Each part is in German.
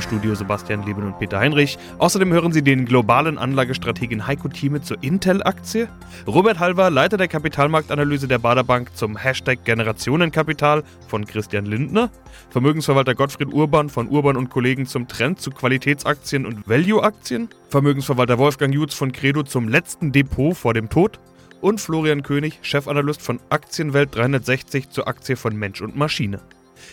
Im Studio Sebastian Leben und Peter Heinrich. Außerdem hören Sie den globalen Anlagestrategen Heiko Thieme zur Intel-Aktie, Robert Halver, Leiter der Kapitalmarktanalyse der Baderbank zum Hashtag Generationenkapital von Christian Lindner, Vermögensverwalter Gottfried Urban von Urban und Kollegen zum Trend zu Qualitätsaktien und Value-Aktien, Vermögensverwalter Wolfgang Jutz von Credo zum letzten Depot vor dem Tod und Florian König, Chefanalyst von Aktienwelt 360 zur Aktie von Mensch und Maschine.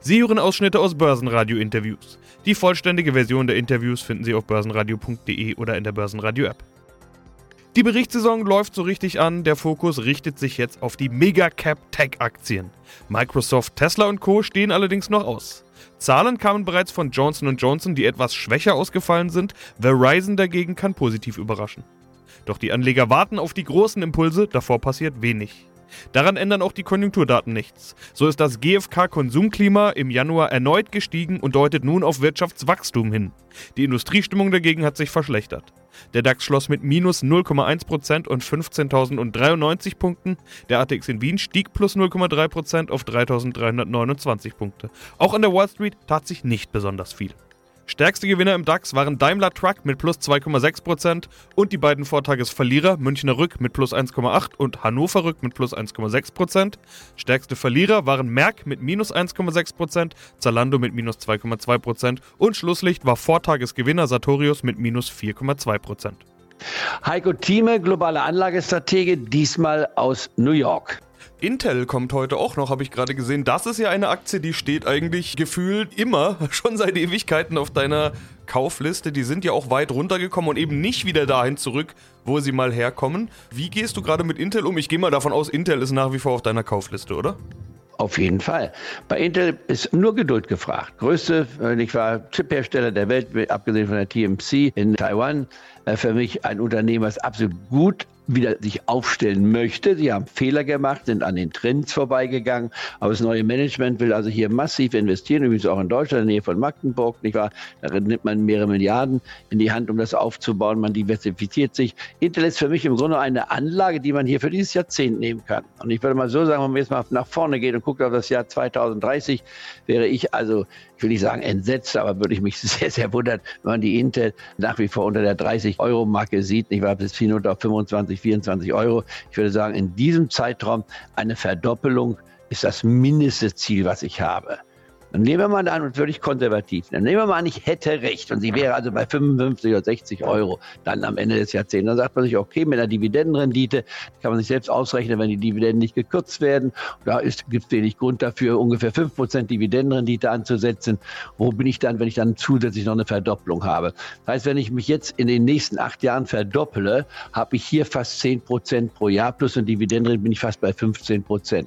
Sie hören Ausschnitte aus Börsenradio-Interviews. Die vollständige Version der Interviews finden Sie auf börsenradio.de oder in der Börsenradio-App. Die Berichtssaison läuft so richtig an, der Fokus richtet sich jetzt auf die Mega-Cap-Tech-Aktien. Microsoft, Tesla und Co. stehen allerdings noch aus. Zahlen kamen bereits von Johnson Johnson, die etwas schwächer ausgefallen sind, Verizon dagegen kann positiv überraschen. Doch die Anleger warten auf die großen Impulse, davor passiert wenig. Daran ändern auch die Konjunkturdaten nichts. So ist das GfK-Konsumklima im Januar erneut gestiegen und deutet nun auf Wirtschaftswachstum hin. Die Industriestimmung dagegen hat sich verschlechtert. Der DAX schloss mit minus 0,1% und 15.093 Punkten. Der ATX in Wien stieg plus 0,3% auf 3.329 Punkte. Auch an der Wall Street tat sich nicht besonders viel. Stärkste Gewinner im DAX waren Daimler Truck mit plus 2,6% und die beiden Vortagesverlierer Münchner Rück mit plus 1,8% und Hannover Rück mit plus 1,6%. Stärkste Verlierer waren Merck mit minus 1,6%, Zalando mit minus 2,2% und Schlusslicht war Vortagesgewinner Sartorius mit minus 4,2%. Heiko Thieme, globale Anlagestratege, diesmal aus New York. Intel kommt heute auch noch, habe ich gerade gesehen. Das ist ja eine Aktie, die steht eigentlich gefühlt immer, schon seit Ewigkeiten auf deiner Kaufliste. Die sind ja auch weit runtergekommen und eben nicht wieder dahin zurück, wo sie mal herkommen. Wie gehst du gerade mit Intel um? Ich gehe mal davon aus, Intel ist nach wie vor auf deiner Kaufliste, oder? Auf jeden Fall. Bei Intel ist nur Geduld gefragt. Größte, ich war Chiphersteller der Welt, abgesehen von der TMC in Taiwan. Äh, für mich ein Unternehmen, was absolut gut wieder sich aufstellen möchte. Sie haben Fehler gemacht, sind an den Trends vorbeigegangen, aber das neue Management will also hier massiv investieren, übrigens auch in Deutschland, in der Nähe von Magdeburg, nicht wahr? Da nimmt man mehrere Milliarden in die Hand, um das aufzubauen. Man diversifiziert sich. Intel ist für mich im Grunde eine Anlage, die man hier für dieses Jahrzehnt nehmen kann. Und ich würde mal so sagen, wenn man jetzt mal nach vorne geht und guckt auf das Jahr 2030, wäre ich also, ich will nicht sagen entsetzt, aber würde ich mich sehr, sehr wundern, wenn man die Intel nach wie vor unter der 30-Euro-Marke sieht, nicht wahr? Bis hinunter auf 25 24 Euro. Ich würde sagen, in diesem Zeitraum eine Verdoppelung ist das mindeste Ziel, was ich habe. Dann nehmen wir mal an, und wirklich konservativ, dann nehmen wir mal an, ich hätte recht und sie wäre also bei 55 oder 60 Euro dann am Ende des Jahrzehnts. Dann sagt man sich, okay, mit einer Dividendenrendite kann man sich selbst ausrechnen, wenn die Dividenden nicht gekürzt werden. Da gibt es wenig Grund dafür, ungefähr 5% Dividendenrendite anzusetzen. Wo bin ich dann, wenn ich dann zusätzlich noch eine Verdopplung habe? Das heißt, wenn ich mich jetzt in den nächsten acht Jahren verdopple, habe ich hier fast 10% pro Jahr plus eine Dividendenrendite bin ich fast bei 15%.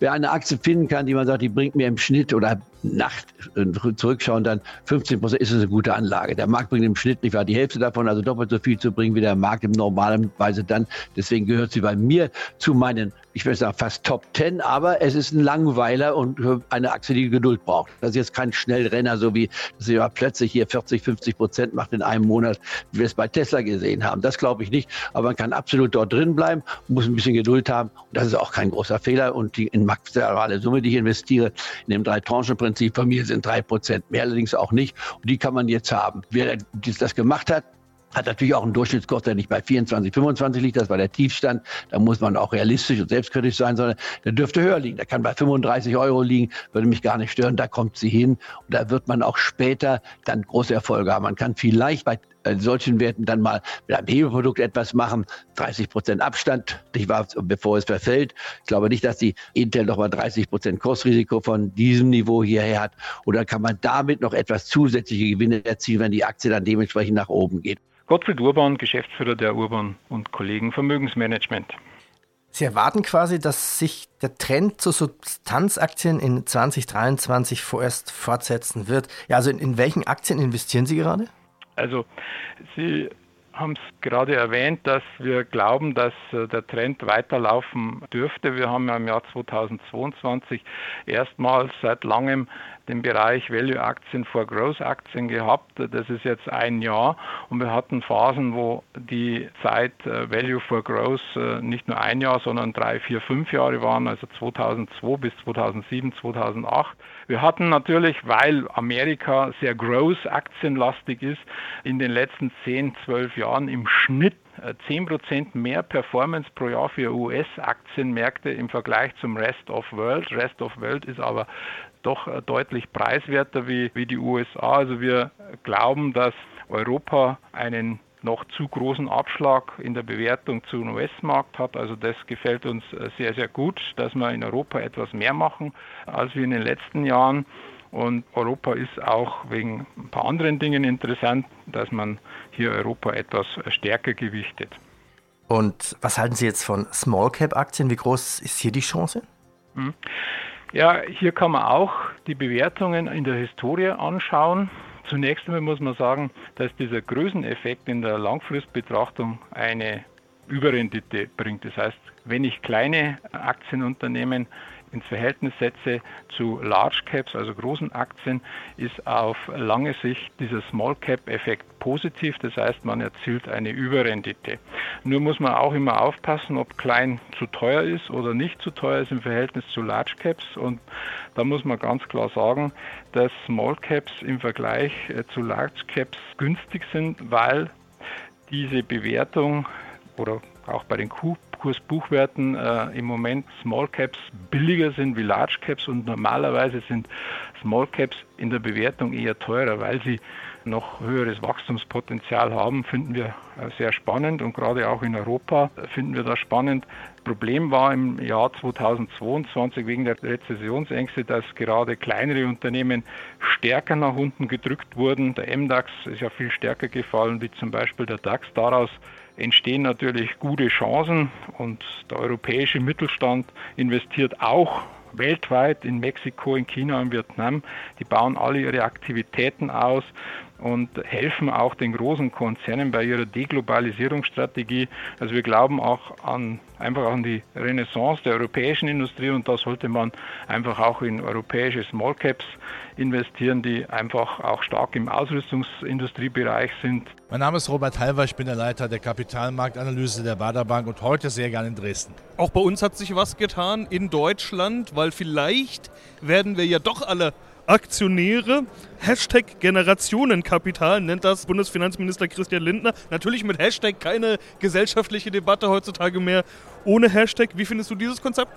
Wer eine Aktie finden kann, die man sagt, die bringt mir im Schnitt oder Nacht äh, zurückschauen, dann 15 Prozent ist es eine gute Anlage. Der Markt bringt im Schnitt nicht wahr die Hälfte davon, also doppelt so viel zu bringen wie der Markt im normalen Weise dann. Deswegen gehört sie bei mir zu meinen, ich würde sagen, fast Top 10, aber es ist ein Langweiler und eine Aktie, die Geduld braucht. Das ist jetzt kein Schnellrenner, so wie dass sie plötzlich hier 40, 50 Prozent macht in einem Monat, wie wir es bei Tesla gesehen haben. Das glaube ich nicht, aber man kann absolut dort drin bleiben, muss ein bisschen Geduld haben. Und das ist auch kein großer Fehler. Und die in maximale Summe, die ich investiere, in dem Drei-Tranchen-Prinzip von mir sind drei Prozent, mehr allerdings auch nicht. Und die kann man jetzt haben. Wer das gemacht hat, hat natürlich auch einen Durchschnittskurs, der nicht bei 24, 25 liegt, das war der Tiefstand. Da muss man auch realistisch und selbstkritisch sein, sondern der dürfte höher liegen. Der kann bei 35 Euro liegen, würde mich gar nicht stören, da kommt sie hin. Und da wird man auch später dann große Erfolge haben. Man kann vielleicht bei in solchen Werten dann mal mit einem Hebelprodukt etwas machen, 30 Prozent Abstand, nicht wahr, bevor es verfällt. Ich glaube nicht, dass die Intel noch mal 30 Prozent Kursrisiko von diesem Niveau hierher hat. Oder kann man damit noch etwas zusätzliche Gewinne erzielen, wenn die Aktie dann dementsprechend nach oben geht. Gottfried Urban, Geschäftsführer der Urban und Kollegen Vermögensmanagement. Sie erwarten quasi, dass sich der Trend zu Substanzaktien in 2023 vorerst fortsetzen wird. Ja, also in, in welchen Aktien investieren Sie gerade? Also Sie haben es gerade erwähnt, dass wir glauben, dass äh, der Trend weiterlaufen dürfte. Wir haben ja im Jahr 2022 erstmals seit langem den Bereich Value-Aktien vor Growth-Aktien gehabt. Das ist jetzt ein Jahr und wir hatten Phasen, wo die Zeit äh, Value for Growth äh, nicht nur ein Jahr, sondern drei, vier, fünf Jahre waren, also 2002 bis 2007, 2008. Wir hatten natürlich, weil Amerika sehr Growth-Aktienlastig ist, in den letzten 10, 12 Jahren im Schnitt 10% äh, mehr Performance pro Jahr für US-Aktienmärkte im Vergleich zum Rest of World. Rest of World ist aber doch äh, deutlich preiswerter wie, wie die USA. Also wir glauben, dass Europa einen noch zu großen Abschlag in der Bewertung zum US-Markt hat. Also das gefällt uns äh, sehr, sehr gut, dass wir in Europa etwas mehr machen als wir in den letzten Jahren. Und Europa ist auch wegen ein paar anderen Dingen interessant, dass man hier Europa etwas stärker gewichtet. Und was halten Sie jetzt von Small Cap Aktien? Wie groß ist hier die Chance? Hm. Ja, hier kann man auch die Bewertungen in der Historie anschauen. Zunächst einmal muss man sagen, dass dieser Größeneffekt in der Langfristbetrachtung eine Überrendite bringt. Das heißt, wenn ich kleine Aktienunternehmen ins Verhältnis setze zu Large Caps, also großen Aktien, ist auf lange Sicht dieser Small Cap Effekt positiv. Das heißt, man erzielt eine Überrendite. Nur muss man auch immer aufpassen, ob klein zu teuer ist oder nicht zu teuer ist im Verhältnis zu Large Caps. Und da muss man ganz klar sagen, dass Small Caps im Vergleich äh, zu Large Caps günstig sind, weil diese Bewertung oder auch bei den Kursbuchwerten äh, im Moment Small Caps billiger sind wie Large Caps und normalerweise sind Small Caps in der Bewertung eher teurer, weil sie noch höheres Wachstumspotenzial haben, finden wir äh, sehr spannend und gerade auch in Europa finden wir das spannend. Problem war im Jahr 2022 wegen der Rezessionsängste, dass gerade kleinere Unternehmen stärker nach unten gedrückt wurden. Der MDAX ist ja viel stärker gefallen wie zum Beispiel der DAX. Daraus entstehen natürlich gute Chancen und der europäische Mittelstand investiert auch weltweit in Mexiko, in China, in Vietnam. Die bauen alle ihre Aktivitäten aus und helfen auch den großen Konzernen bei ihrer Deglobalisierungsstrategie. Also wir glauben auch an einfach an die Renaissance der europäischen Industrie und da sollte man einfach auch in europäische Small Caps investieren, die einfach auch stark im Ausrüstungsindustriebereich sind. Mein Name ist Robert Halver, ich bin der Leiter der Kapitalmarktanalyse der Baderbank und heute sehr gerne in Dresden. Auch bei uns hat sich was getan in Deutschland, weil vielleicht werden wir ja doch alle Aktionäre. Hashtag Generationenkapital nennt das Bundesfinanzminister Christian Lindner. Natürlich mit Hashtag keine gesellschaftliche Debatte heutzutage mehr ohne Hashtag. Wie findest du dieses Konzept?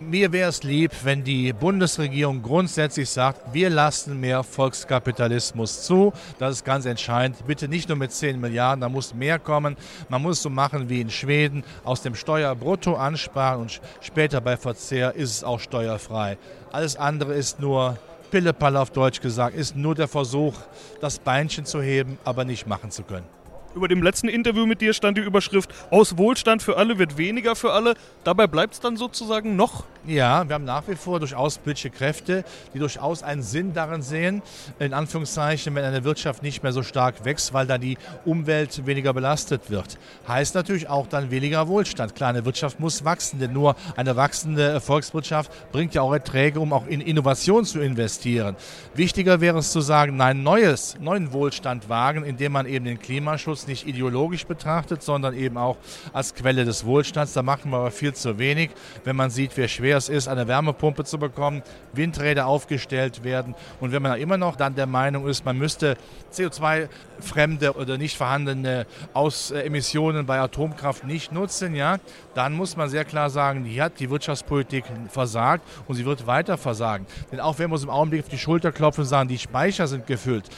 Mir wäre es lieb, wenn die Bundesregierung grundsätzlich sagt, wir lassen mehr Volkskapitalismus zu. Das ist ganz entscheidend. Bitte nicht nur mit 10 Milliarden, da muss mehr kommen. Man muss so machen wie in Schweden, aus dem Steuerbrutto ansparen und später bei Verzehr ist es auch steuerfrei. Alles andere ist nur Pillepalle auf Deutsch gesagt, ist nur der Versuch, das Beinchen zu heben, aber nicht machen zu können. Über dem letzten Interview mit dir stand die Überschrift Aus Wohlstand für alle wird weniger für alle. Dabei bleibt es dann sozusagen noch? Ja, wir haben nach wie vor durchaus politische Kräfte, die durchaus einen Sinn darin sehen, in Anführungszeichen, wenn eine Wirtschaft nicht mehr so stark wächst, weil dann die Umwelt weniger belastet wird. Heißt natürlich auch dann weniger Wohlstand. Klar, eine Wirtschaft muss wachsen, denn nur eine wachsende Volkswirtschaft bringt ja auch Erträge, um auch in Innovation zu investieren. Wichtiger wäre es zu sagen, nein, neues, neuen Wohlstand wagen, indem man eben den Klimaschutz Klimaschutz nicht ideologisch betrachtet, sondern eben auch als Quelle des Wohlstands. Da machen wir aber viel zu wenig, wenn man sieht, wie schwer es ist, eine Wärmepumpe zu bekommen, Windräder aufgestellt werden und wenn man immer noch dann der Meinung ist, man müsste CO2-fremde oder nicht vorhandene Ausemissionen bei Atomkraft nicht nutzen, ja, dann muss man sehr klar sagen, hier hat die Wirtschaftspolitik versagt und sie wird weiter versagen. Denn auch wenn wir uns im Augenblick auf die Schulter klopfen und sagen, die Speicher sind gefüllt,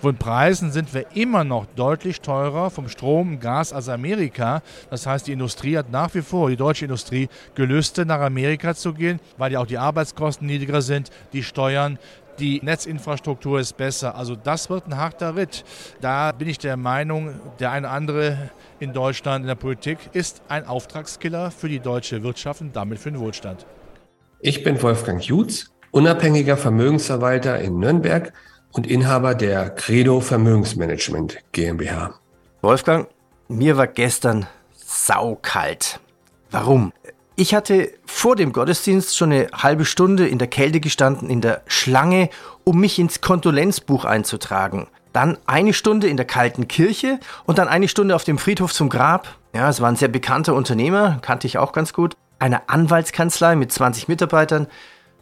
von Preisen sind wir immer noch deutlich teurer vom Strom und Gas als Amerika. Das heißt, die Industrie hat nach wie vor, die deutsche Industrie, Gelüste nach Amerika zu gehen, weil ja auch die Arbeitskosten niedriger sind, die Steuern, die Netzinfrastruktur ist besser. Also das wird ein harter Ritt. Da bin ich der Meinung, der eine andere in Deutschland in der Politik ist ein Auftragskiller für die deutsche Wirtschaft und damit für den Wohlstand. Ich bin Wolfgang Jutz, unabhängiger Vermögensverwalter in Nürnberg und Inhaber der Credo Vermögensmanagement GmbH. Wolfgang, Mir war gestern saukalt. Warum? Ich hatte vor dem Gottesdienst schon eine halbe Stunde in der Kälte gestanden, in der Schlange, um mich ins Kondolenzbuch einzutragen. Dann eine Stunde in der kalten Kirche und dann eine Stunde auf dem Friedhof zum Grab. Ja, es war ein sehr bekannter Unternehmer, kannte ich auch ganz gut. Eine Anwaltskanzlei mit 20 Mitarbeitern,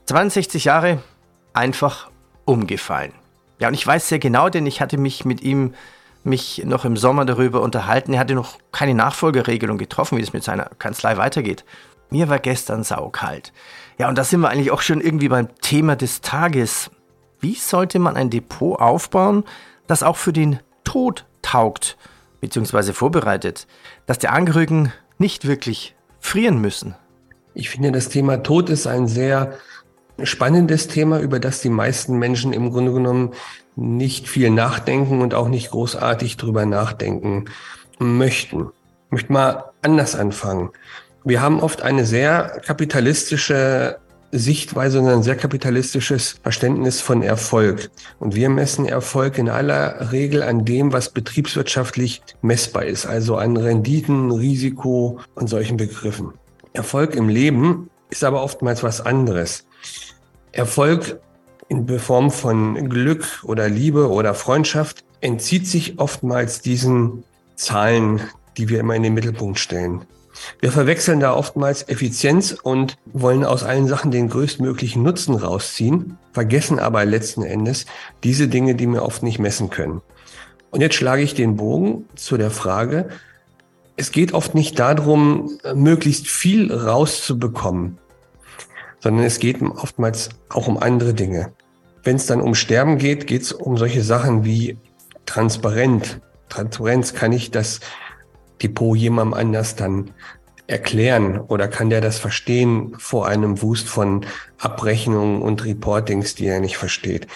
62 Jahre, einfach umgefallen. Ja, und ich weiß sehr genau, denn ich hatte mich mit ihm mich noch im Sommer darüber unterhalten. Er hatte noch keine Nachfolgeregelung getroffen, wie es mit seiner Kanzlei weitergeht. Mir war gestern saukalt. Ja, und da sind wir eigentlich auch schon irgendwie beim Thema des Tages. Wie sollte man ein Depot aufbauen, das auch für den Tod taugt, beziehungsweise vorbereitet, dass die Angehörigen nicht wirklich frieren müssen? Ich finde, das Thema Tod ist ein sehr spannendes Thema, über das die meisten Menschen im Grunde genommen nicht viel nachdenken und auch nicht großartig drüber nachdenken möchten. Ich möchte mal anders anfangen. Wir haben oft eine sehr kapitalistische Sichtweise und ein sehr kapitalistisches Verständnis von Erfolg. Und wir messen Erfolg in aller Regel an dem, was betriebswirtschaftlich messbar ist, also an Renditen, Risiko und solchen Begriffen. Erfolg im Leben ist aber oftmals was anderes. Erfolg in Form von Glück oder Liebe oder Freundschaft entzieht sich oftmals diesen Zahlen, die wir immer in den Mittelpunkt stellen. Wir verwechseln da oftmals Effizienz und wollen aus allen Sachen den größtmöglichen Nutzen rausziehen, vergessen aber letzten Endes diese Dinge, die wir oft nicht messen können. Und jetzt schlage ich den Bogen zu der Frage, es geht oft nicht darum, möglichst viel rauszubekommen, sondern es geht oftmals auch um andere Dinge. Wenn es dann um Sterben geht, geht es um solche Sachen wie transparent. Transparenz, kann ich das Depot jemandem anders dann erklären oder kann der das verstehen vor einem Wust von Abrechnungen und Reportings, die er nicht versteht?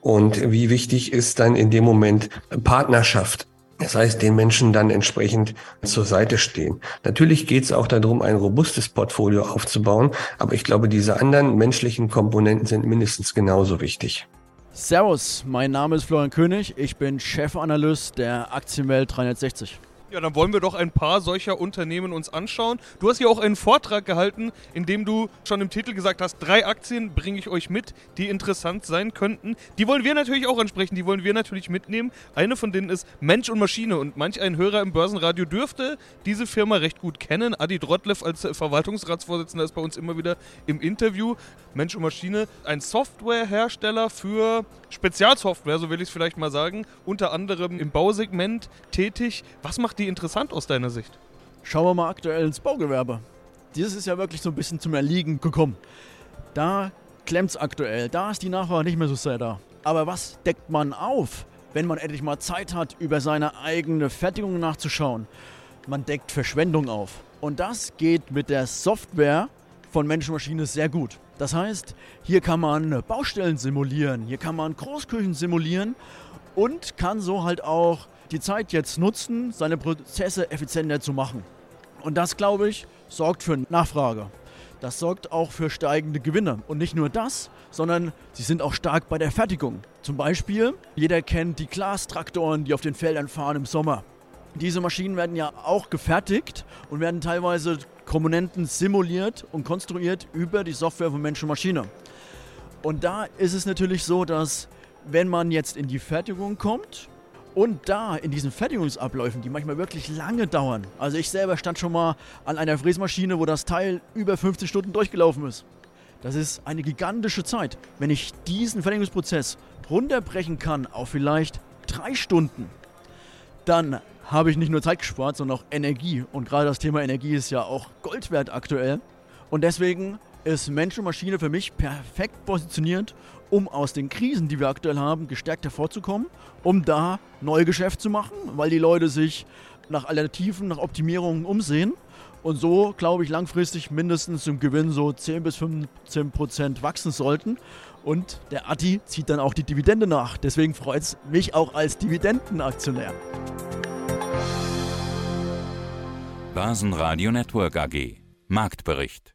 Und wie wichtig ist dann in dem Moment Partnerschaft? Das heißt, den Menschen dann entsprechend zur Seite stehen. Natürlich geht es auch darum, ein robustes Portfolio aufzubauen, aber ich glaube, diese anderen menschlichen Komponenten sind mindestens genauso wichtig. Servus, mein Name ist Florian König, ich bin Chefanalyst der Aktienwelt 360. Ja, dann wollen wir doch ein paar solcher Unternehmen uns anschauen. Du hast ja auch einen Vortrag gehalten, in dem du schon im Titel gesagt hast, drei Aktien bringe ich euch mit, die interessant sein könnten. Die wollen wir natürlich auch ansprechen, die wollen wir natürlich mitnehmen. Eine von denen ist Mensch und Maschine und manch ein Hörer im Börsenradio dürfte diese Firma recht gut kennen. Adi Drottlev als Verwaltungsratsvorsitzender ist bei uns immer wieder im Interview. Mensch und Maschine, ein Softwarehersteller für Spezialsoftware, so will ich es vielleicht mal sagen, unter anderem im Bausegment tätig. Was macht die die interessant aus deiner Sicht? Schauen wir mal aktuell ins Baugewerbe. Dieses ist ja wirklich so ein bisschen zum Erliegen gekommen. Da klemmt es aktuell, da ist die Nachfrage nicht mehr so sehr da. Aber was deckt man auf, wenn man endlich mal Zeit hat, über seine eigene Fertigung nachzuschauen? Man deckt Verschwendung auf. Und das geht mit der Software von Menschenmaschine sehr gut. Das heißt, hier kann man Baustellen simulieren, hier kann man Großküchen simulieren und kann so halt auch die Zeit jetzt nutzen, seine Prozesse effizienter zu machen. Und das, glaube ich, sorgt für Nachfrage. Das sorgt auch für steigende Gewinne. Und nicht nur das, sondern sie sind auch stark bei der Fertigung. Zum Beispiel, jeder kennt die Glastraktoren, die auf den Feldern fahren im Sommer. Diese Maschinen werden ja auch gefertigt und werden teilweise Komponenten simuliert und konstruiert über die Software von Mensch und Maschine. Und da ist es natürlich so, dass wenn man jetzt in die Fertigung kommt, und da in diesen Fertigungsabläufen, die manchmal wirklich lange dauern, also ich selber stand schon mal an einer Fräsmaschine, wo das Teil über 15 Stunden durchgelaufen ist. Das ist eine gigantische Zeit. Wenn ich diesen Fertigungsprozess runterbrechen kann auf vielleicht drei Stunden, dann habe ich nicht nur Zeit gespart, sondern auch Energie. Und gerade das Thema Energie ist ja auch Gold wert aktuell. Und deswegen ist Mensch und Maschine für mich perfekt positioniert, um aus den Krisen, die wir aktuell haben, gestärkt hervorzukommen, um da neue Geschäft zu machen, weil die Leute sich nach Alternativen, nach Optimierungen umsehen. Und so, glaube ich, langfristig mindestens im Gewinn so 10 bis 15 Prozent wachsen sollten. Und der Atti zieht dann auch die Dividende nach. Deswegen freut es mich auch als Dividendenaktionär. Börsenradio Network AG Marktbericht